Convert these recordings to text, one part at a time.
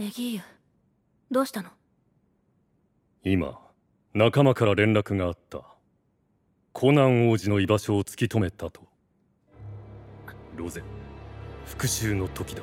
エギーユどうしたの？今仲間から連絡があった。コナン王子の居場所を突き止めたと。ロゼ復讐の時だ。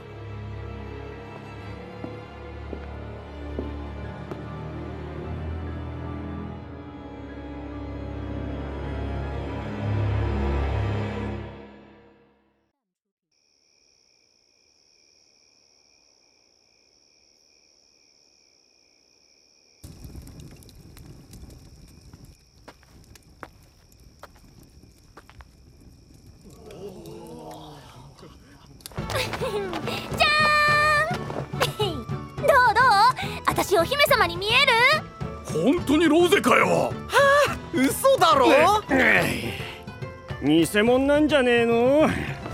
私お姫様に見える？本当にローゼかよ。はあ嘘だろ？偽物なんじゃねえの？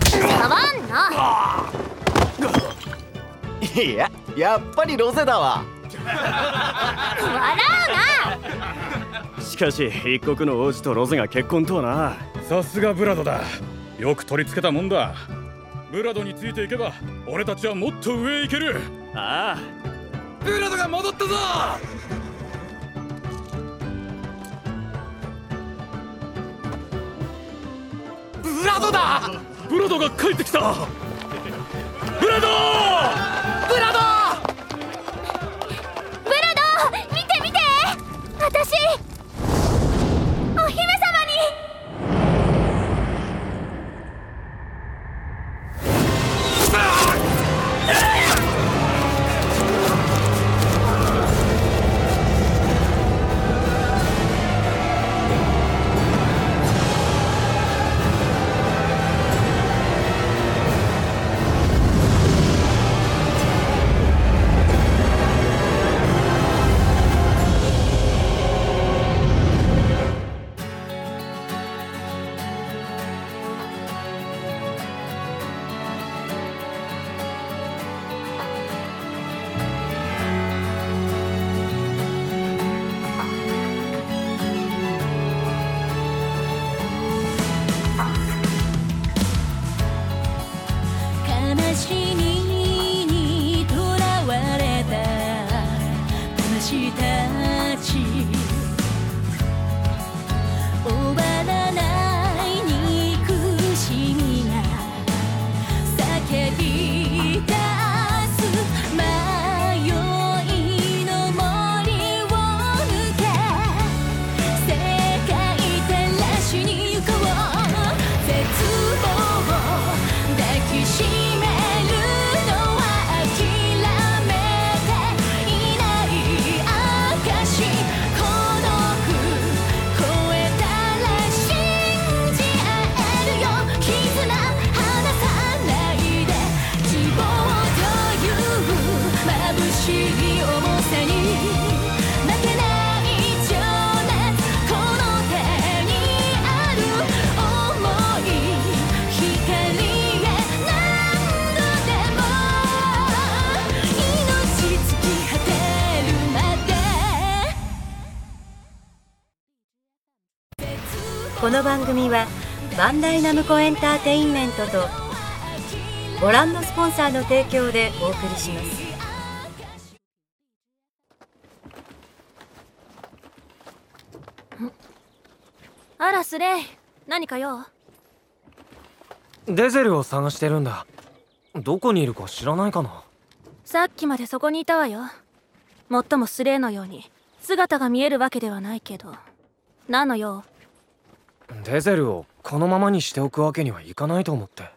触んな。いややっぱりロゼだわ。笑うな。しかし一国の王子とロゼが結婚とはな。さすがブラドだ。よく取り付けたもんだブラドについていけば俺たちはもっと上へ行ける。ああ。ブラドが戻ったぞ！ブラドだ！ブラドが帰ってきた！ブラドの番組はバンダイナムコエンターテインメントとご覧のスポンサーの提供でお送りします。あらスレイ何か用？デゼルを探してるんだ。どこにいるか知らないかな。さっきまでそこにいたわよ。もっともスレイのように姿が見えるわけではないけど。何の用？デゼルをこのままにしておくわけにはいかないと思って。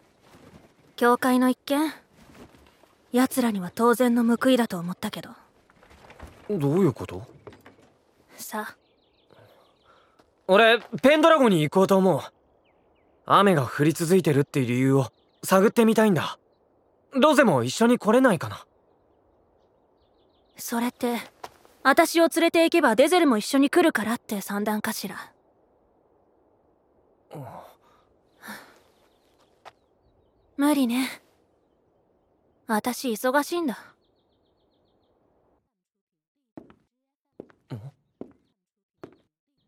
教会の一件奴らには当然の報いだと思ったけど。どういうこと？さ俺ペンドラゴンに行こうと思う。雨が降り続いてるっていう理由を探ってみたいんだ。ロゼも一緒に来れないかな。それって私を連れて行けばデゼルも一緒に来るからって算段かしら無理ね。私忙しいんだ。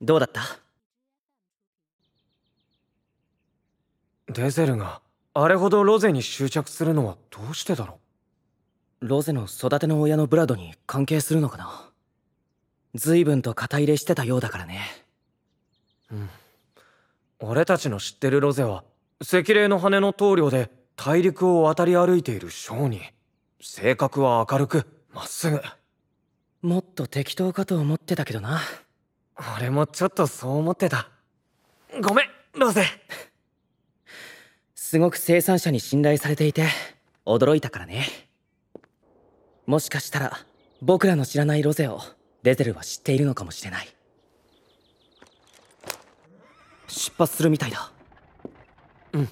どうだった？デゼルがあれほどロゼに執着するのはどうしてだろロゼの育ての親のブラドに関係するのかな？随分と肩入れしてたようだからね。うん俺たちの知ってるロゼは赤霊の羽の棟梁で大陸を渡り歩いている商人性格は明るくまっすぐ。もっと適当かと思ってたけどな。俺もちょっとそう思ってた。ごめんロゼ。すごく生産者に信頼されていて驚いたからね。もしかしたら僕らの知らないロゼをデゼルは知っているのかもしれない出発するみたいだ。うん。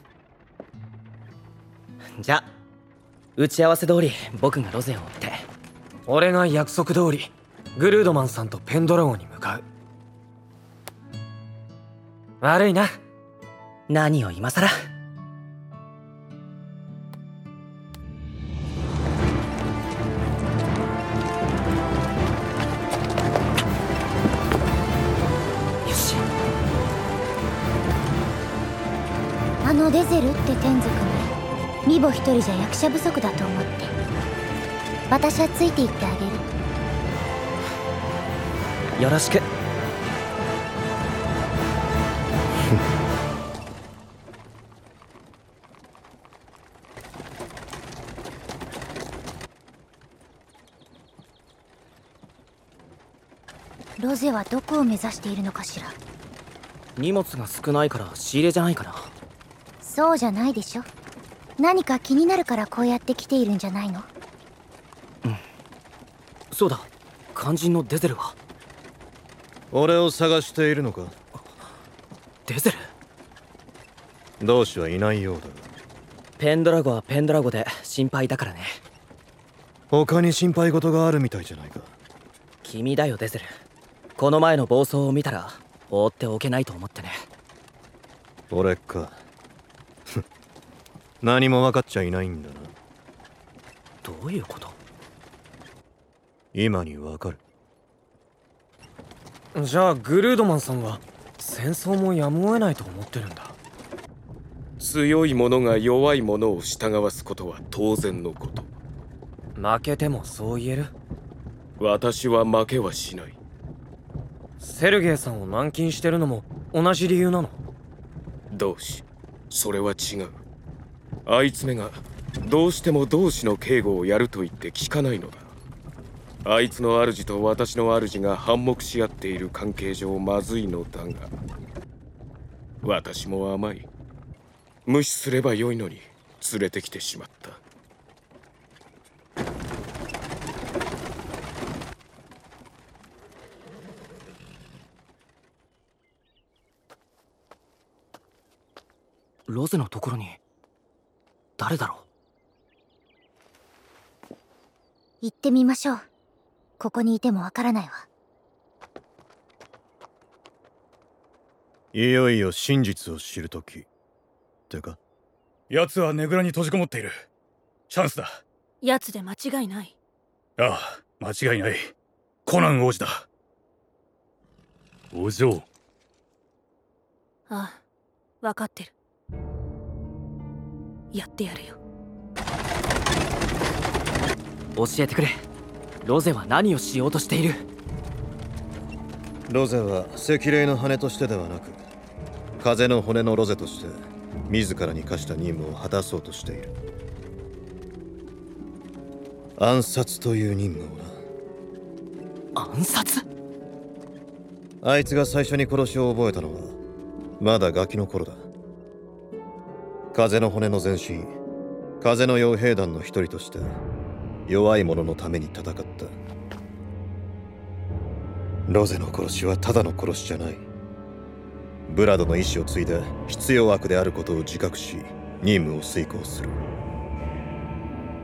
じゃあ打ち合わせ通り僕がロゼを追って。俺が約束通りグルードマンさんとペンドラゴンに向かう。悪いな。何を今更？一人じゃ役者不足だと思って。私はついていってあげる。よろしく。ロゼはどこを目指しているのかしら。荷物が少ないから仕入れじゃないかなそうじゃないでしょ何か気になるからこうやって来ているんじゃないの？そうだ。肝心のデゼルは？俺を探しているのか？デゼル？同志はいないようだ。ペンドラゴはペンドラゴで心配だからね。他に心配事があるみたいじゃないか。君だよデゼル。この前の暴走を見たら放っておけないと思ってね。俺か何も分かっちゃいないんだな。どういうこと？今に分かる。じゃあグルードマンさんは戦争もやむを得ないと思ってるんだ。強い者が弱い者を従わすことは当然のこと。負けてもそう言える？私は負けはしない。セルゲイさんを軟禁してるのも同じ理由なの？同志それは違うあいつめがどうしても同志の警護をやると言って聞かないのだ。あいつの主と私の主が反目し合っている関係上まずいのだが。私も甘い。無視すればよいのに連れてきてしまった。ロゼのところに。誰だろ行ってみましょう。ここにいてもわからないわ。いよいよ真実を知るときてか奴はねぐらに閉じこもっている。チャンスだ。奴で間違いない。ああ間違いない。コナン王子だ。お嬢。ああ分かってるやってやるよ。教えてくれ。ロゼは何をしようとしている？ロゼは赤霊の羽としてではなく風の骨のロゼとして自らに課した任務を果たそうとしている。暗殺という任務をな。暗殺？あいつが最初に殺しを覚えたのはまだガキの頃だ風の骨の前身風の傭兵団の一人として弱い者のために戦った。ロゼの殺しはただの殺しじゃない。ブラドの意志を継いで必要悪であることを自覚し任務を遂行する。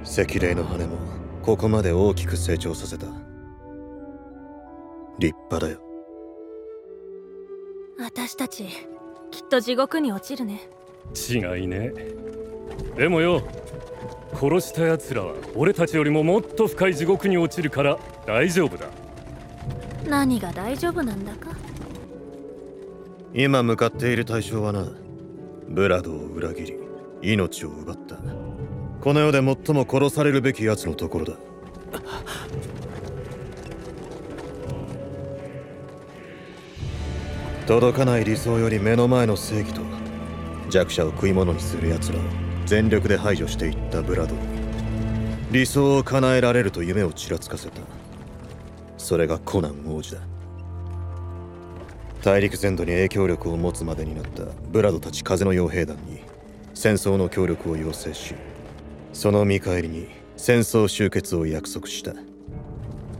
赤霊の羽もここまで大きく成長させた。立派だよ。私たちきっと地獄に落ちるね。違いね。でもよ殺した奴らは俺たちよりももっと深い地獄に落ちるから大丈夫だ。何が大丈夫なんだか。今向かっている対象はなブラドを裏切り命を奪った。この世で最も殺されるべき奴のところだ。届かない理想より目の前の正義と弱者を食い物にする奴らを全力で排除していったブラドに理想を叶えられると夢をちらつかせた。それがコナン王子だ。大陸全土に影響力を持つまでになったブラドたち風の傭兵団に戦争の協力を要請しその見返りに戦争終結を約束した。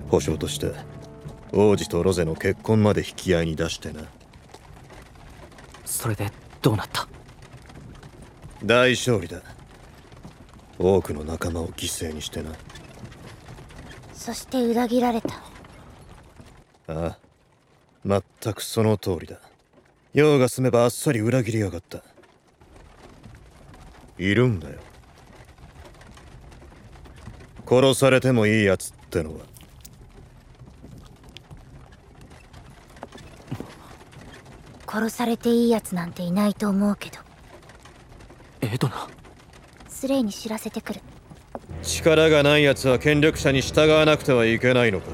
保証として王子とロゼの結婚まで引き合いに出してな。それでどうなった？大勝利だ。多くの仲間を犠牲にしてな。そして裏切られた。ああ。全くその通りだ。用が済めばあっさり裏切りやがった。いるんだよ。殺されてもいいやつってのは。殺されていいやつなんていないと思うけどエドナスレイに知らせてくる。力がない奴は権力者に従わなくてはいけないのか。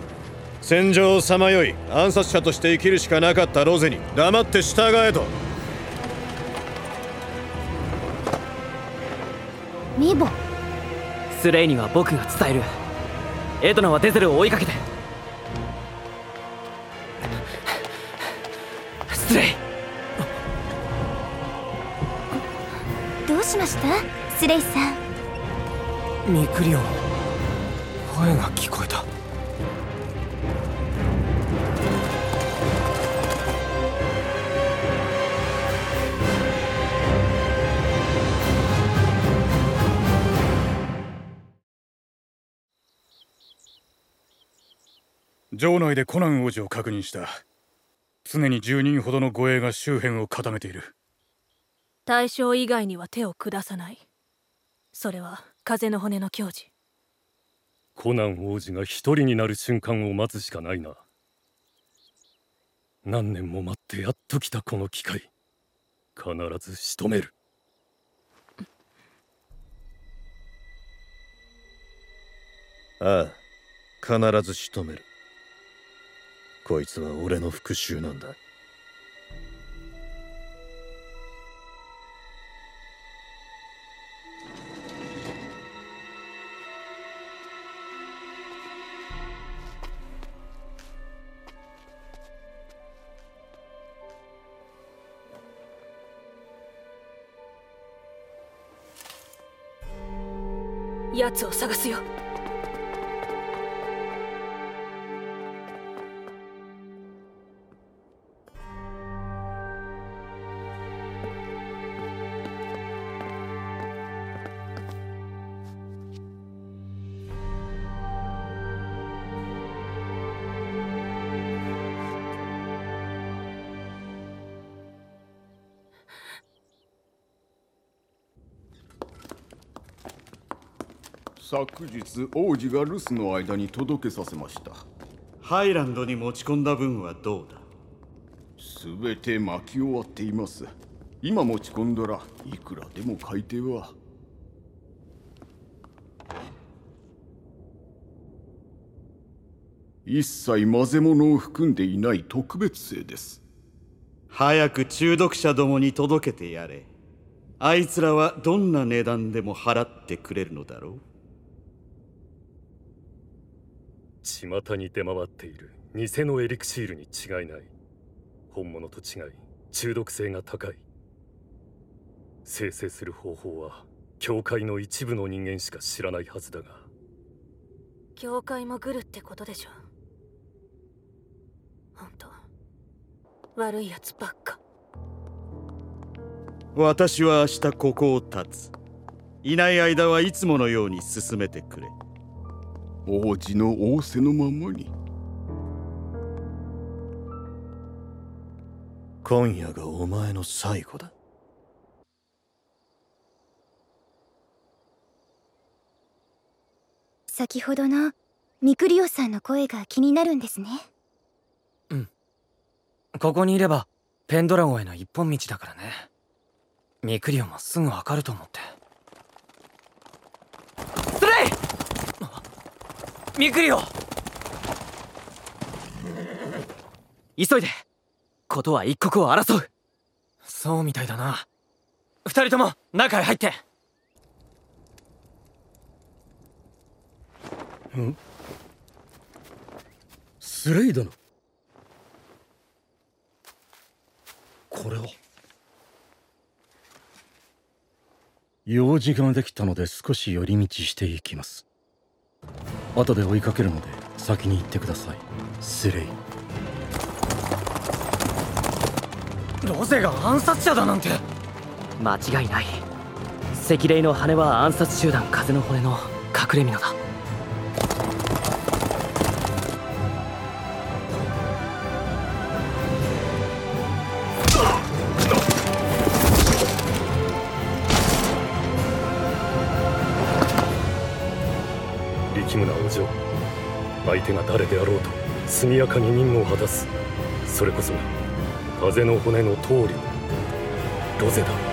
戦場をさまよい暗殺者として生きるしかなかったロゼに黙って従えと。ミボ。スレイには僕が伝える。エドナはデゼルを追いかけてクリオン。声が聞こえた。城内でコナン王子を確認した。常に10人ほどの護衛が周辺を固めている。対象以外には手を下さない。それは風の骨の矜持。コナン王子が一人になる瞬間を待つしかないな。何年も待ってやっと来たこの機会。必ず仕留める。ああ必ず仕留める。こいつは俺の復讐なんだを探すよ。昨日王子が留守の間に届けさせましたハイランドに持ち込んだ分はどうだ全て巻き終わっています今持ち込んだらいくらでも買い手は一切混ぜ物を含んでいない特別製です早く中毒者どもに届けてやれあいつらはどんな値段でも払ってくれるのだろう巷に出回っている偽のエリクシールに違いない。本物と違い中毒性が高い。生成する方法は教会の一部の人間しか知らないはずだが。教会もグルってことでしょ？ほんと悪いやつばっか。私は明日ここを立つ。いない間はいつものように進めてくれ王子の仰せのままに。今夜がお前の最後だ。先ほどのミクリオさんの声が気になるんですね。ここにいればペンドラゴンへの一本道だからね。ミクリオンもすぐわかると思ってミクリオ急いで。ことは一刻を争う。そうみたいだな。二人とも中へ入って。ん？スレイ殿これは？用事ができたので少し寄り道していきます後で追いかけるので先に行ってください。スレイロゼが暗殺者だなんて。間違いない。赤霊の羽は暗殺集団風の骨の隠れ蓑だ手が誰であろうと速やかに任務を果たす。それこそが風の骨の通り。ロゼだ。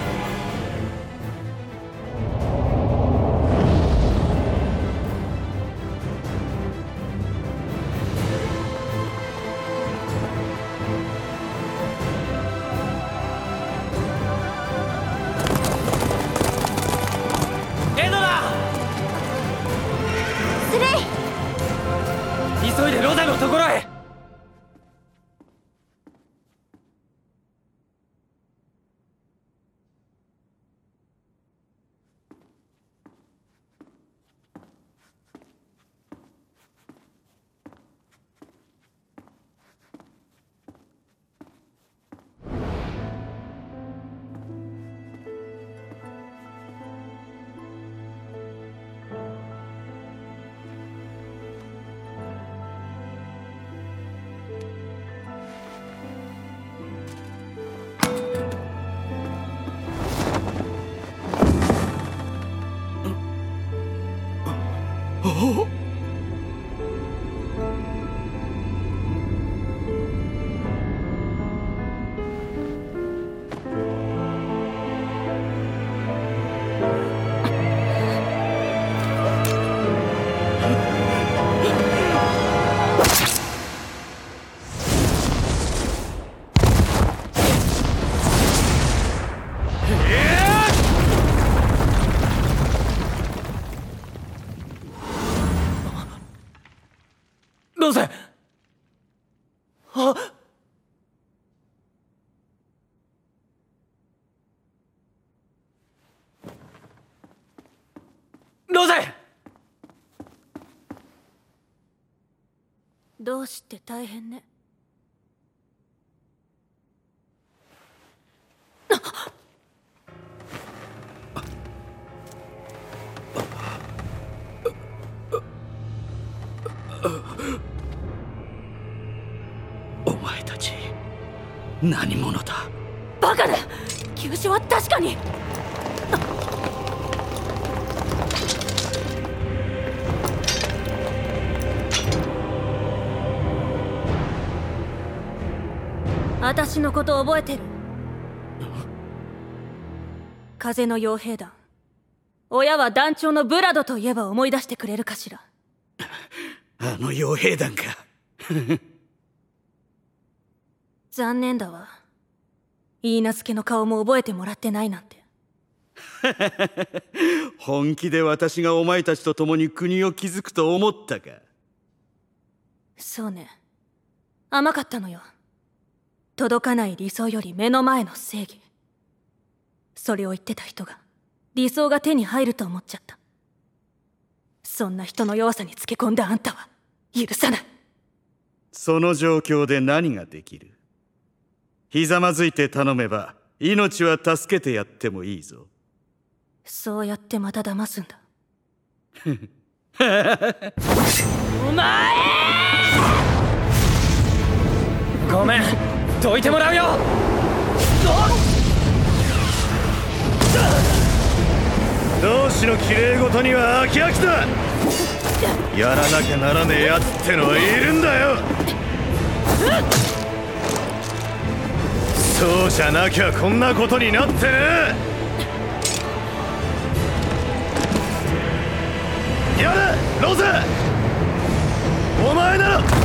ロゼあ。ロゼどうして大変ね。何者だ？バカだ！急所は確かに！私のこと覚えてる？風の傭兵団。親は団長のブラドといえば思い出してくれるかしら。あの傭兵団か 残念だわ。許嫁の顔も覚えてもらってないなんて。本気で私がお前たちと共に国を築くと思ったか。そうね。甘かったのよ。届かない理想より目の前の正義。それを言ってた人が理想が手に入ると思っちゃった。そんな人の弱さにつけ込んだあんたは許さない。その状況で何ができる？ひざまずいて頼めば命は助けてやってもいいぞ。そうやってまた騙すんだ。お前！ごめん。どいてもらうよ。同志の綺麗事には飽き飽きだ。やらなきゃならねえやつってのはいるんだよそうじゃなきゃこんなことになってね。やれロゼ。お前なら。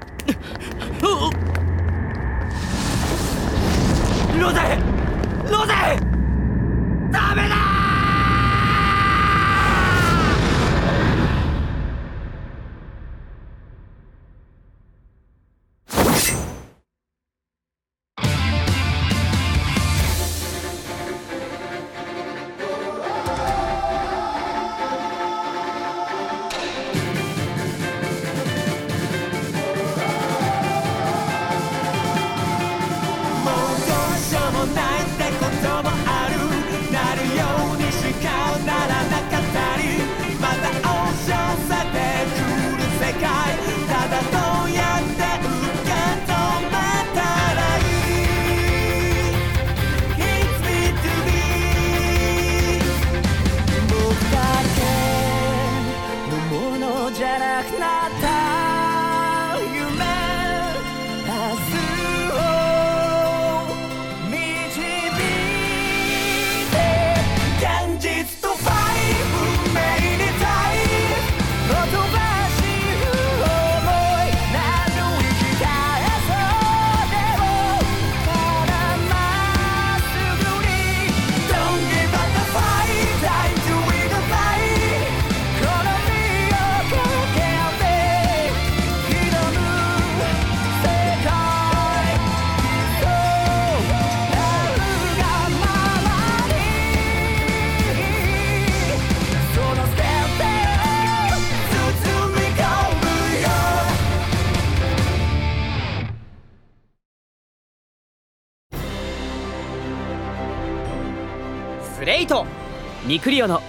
ミクリオの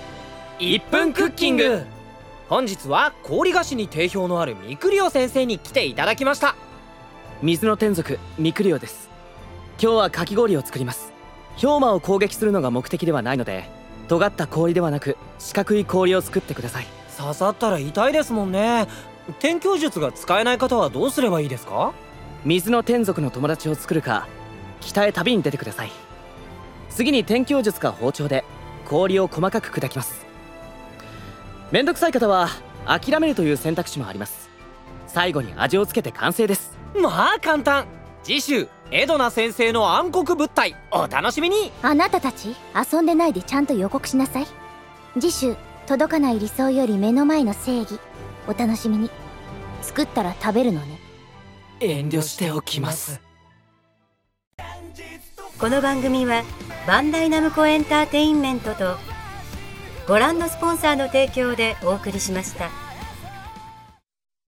1分クッキング。本日は氷菓子に定評のあるミクリオ先生に来ていただきました。水の天族ミクリオです。今日はかき氷を作ります。氷魔を攻撃するのが目的ではないので尖った氷ではなく四角い氷を作ってください。刺さったら痛いですもんね。天球術が使えない方はどうすればいいですか？水の天族の友達を作るか北へ旅に出てください。次に天球術か包丁で氷を細かく砕きますめんどくさい方は諦めるという選択肢もあります最後に味をつけて完成ですまあ簡単次週エドナ先生の暗黒物体お楽しみにあなたたち遊んでないでちゃんと予告しなさい次週届かない理想より目の前の正義お楽しみに作ったら食べるのね遠慮しておきますこの番組はバンダイナムコエンターテインメントとご覧のスポンサーの提供でお送りしました。